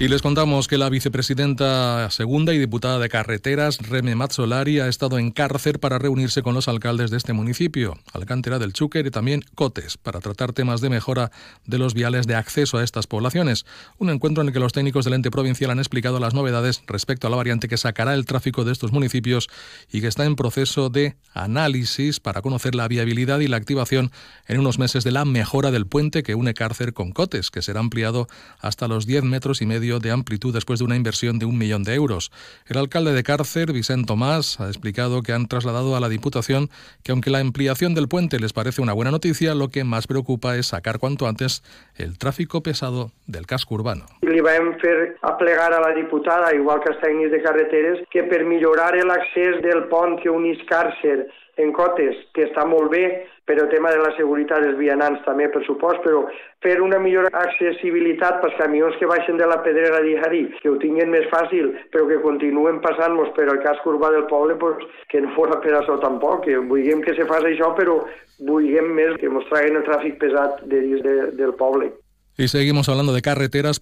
Y les contamos que la vicepresidenta segunda y diputada de carreteras, Reme Mazzolari, ha estado en cárcel para reunirse con los alcaldes de este municipio, Alcántara del Chúquer y también Cotes, para tratar temas de mejora de los viales de acceso a estas poblaciones. Un encuentro en el que los técnicos del ente provincial han explicado las novedades respecto a la variante que sacará el tráfico de estos municipios y que está en proceso de análisis para conocer la viabilidad y la activación en unos meses de la mejora del puente que une Cárcer con Cotes, que será ampliado hasta los 10 metros y medio de amplitud después de una inversión de un millón de euros. El alcalde de Cárcer, Vicente Tomás, ha explicado que han trasladado a la Diputación que aunque la ampliación del puente les parece una buena noticia, lo que más preocupa es sacar cuanto antes el tráfico pesado del casco urbano. Li vam fer aplegar a la diputada, igual que els tècnics de carreteres, que per millorar l'accés del pont que unís Càrcer en Cotes, que està molt bé, però el tema de la seguretat dels vianants també, per supost, però fer una millor accessibilitat pels camions que baixen de la Pedrera d'Ijarí, que ho tinguin més fàcil, però que continuen passant-nos per el casc urbà del poble, pues, que no fora per això tampoc, que vulguem que se faci això, però vulguem més que ens traguen el tràfic pesat de dins de, del poble. Y seguimos hablando de carreteras.